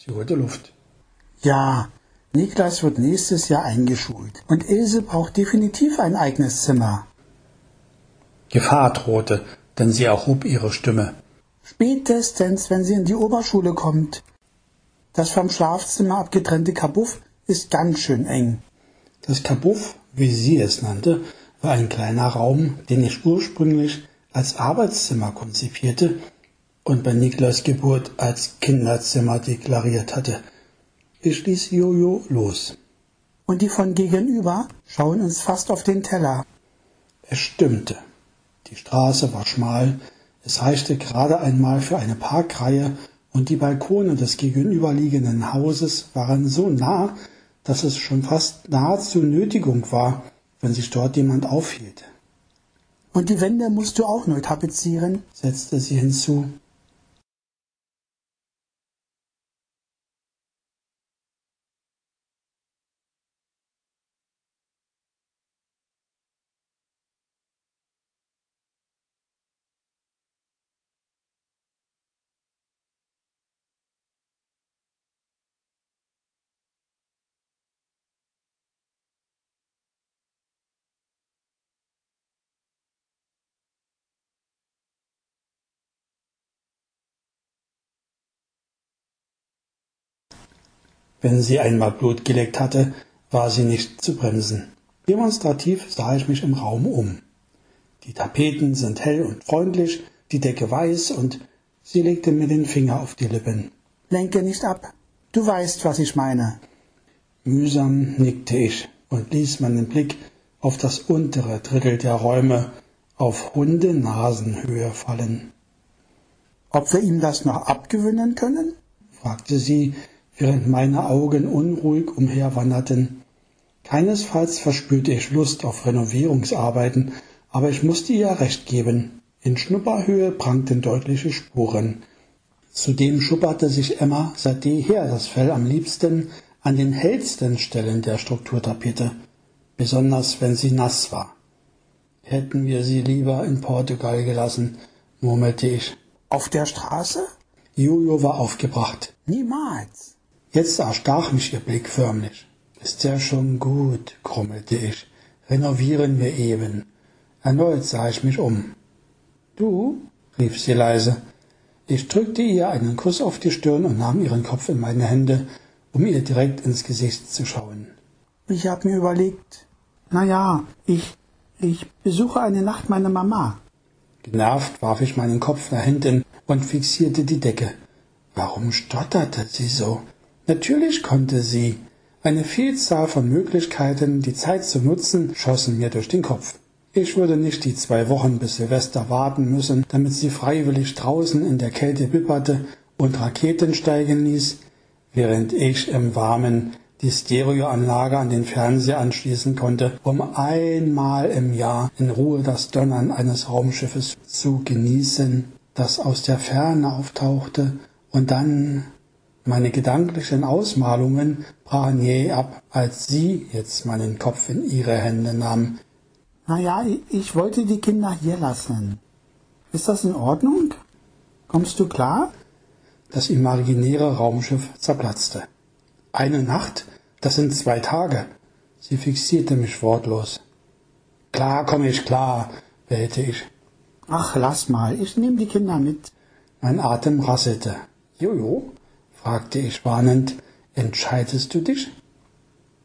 Sie holte Luft. Ja, Niklas wird nächstes Jahr eingeschult und Ilse braucht definitiv ein eigenes Zimmer. Gefahr drohte, denn sie erhob ihre Stimme. Spätestens, wenn sie in die Oberschule kommt. Das vom Schlafzimmer abgetrennte Kabuff ist ganz schön eng. Das Kabuff, wie sie es nannte, war ein kleiner Raum, den ich ursprünglich als Arbeitszimmer konzipierte und bei Niklas Geburt als Kinderzimmer deklariert hatte. Ich ließ Jojo los. Und die von gegenüber schauen uns fast auf den Teller. Es stimmte. Die Straße war schmal, es reichte gerade einmal für eine Parkreihe und die Balkone des gegenüberliegenden Hauses waren so nah, dass es schon fast nahezu Nötigung war, wenn sich dort jemand aufhielt. Und die Wände musst du auch neu tapezieren, setzte sie hinzu. Wenn sie einmal Blut geleckt hatte, war sie nicht zu bremsen. Demonstrativ sah ich mich im Raum um. Die Tapeten sind hell und freundlich, die Decke weiß und sie legte mir den Finger auf die Lippen. Lenke nicht ab. Du weißt, was ich meine. Mühsam nickte ich und ließ meinen Blick auf das untere Drittel der Räume auf Hundenasenhöhe fallen. Ob wir ihm das noch abgewöhnen können? fragte sie während meine Augen unruhig umherwanderten. Keinesfalls verspürte ich Lust auf Renovierungsarbeiten, aber ich musste ihr recht geben. In Schnupperhöhe prangten deutliche Spuren. Zudem schupperte sich Emma seit jeher das Fell am liebsten an den hellsten Stellen der Strukturtapete, besonders wenn sie nass war. Hätten wir sie lieber in Portugal gelassen, murmelte ich. Auf der Straße? Jojo war aufgebracht. Niemals. Jetzt erstach mich ihr Blick förmlich. Ist ja schon gut, grummelte ich. Renovieren wir eben. Erneut sah ich mich um. Du? rief sie leise. Ich drückte ihr einen Kuss auf die Stirn und nahm ihren Kopf in meine Hände, um ihr direkt ins Gesicht zu schauen. Ich hab mir überlegt, na ja, ich, ich besuche eine Nacht meine Mama. Genervt warf ich meinen Kopf nach hinten und fixierte die Decke. Warum stotterte sie so? Natürlich konnte sie. Eine Vielzahl von Möglichkeiten, die Zeit zu nutzen, schossen mir durch den Kopf. Ich würde nicht die zwei Wochen bis Silvester warten müssen, damit sie freiwillig draußen in der Kälte bipperte und Raketen steigen ließ, während ich im Warmen die Stereoanlage an den Fernseher anschließen konnte, um einmal im Jahr in Ruhe das Donnern eines Raumschiffes zu genießen, das aus der Ferne auftauchte und dann meine gedanklichen Ausmalungen brachen jäh ab, als sie jetzt meinen Kopf in ihre Hände nahm. Na ja, ich wollte die Kinder hier lassen. Ist das in Ordnung? Kommst du klar? Das imaginäre Raumschiff zerplatzte. Eine Nacht? Das sind zwei Tage. Sie fixierte mich wortlos. Klar komme ich klar, bellte ich. Ach, lass mal, ich nehme die Kinder mit. Mein Atem rasselte. Jojo, fragte ich warnend, entscheidest du dich?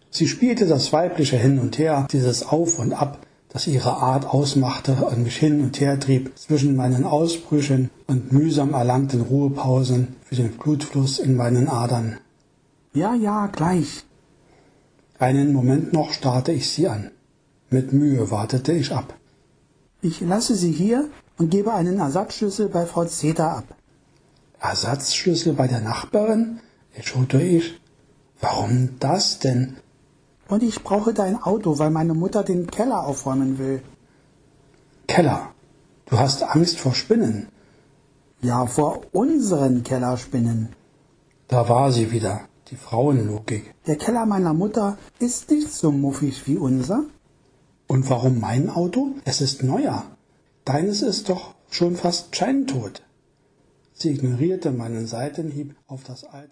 Sie spielte das weibliche Hin und Her, dieses Auf und Ab, das ihre Art ausmachte und mich hin und her trieb zwischen meinen Ausbrüchen und mühsam erlangten Ruhepausen für den Blutfluss in meinen Adern. Ja, ja, gleich. Einen Moment noch starrte ich sie an. Mit Mühe wartete ich ab. Ich lasse sie hier und gebe einen Ersatzschlüssel bei Frau Zeta ab. Ersatzschlüssel bei der Nachbarin? erschote ich. Warum das denn? Und ich brauche dein Auto, weil meine Mutter den Keller aufräumen will. Keller? Du hast Angst vor Spinnen? Ja, vor unseren Kellerspinnen. Da war sie wieder, die Frauenlogik. Der Keller meiner Mutter ist nicht so muffig wie unser. Und warum mein Auto? Es ist neuer. Deines ist doch schon fast scheintot. Sie ignorierte meinen Seitenhieb auf das alte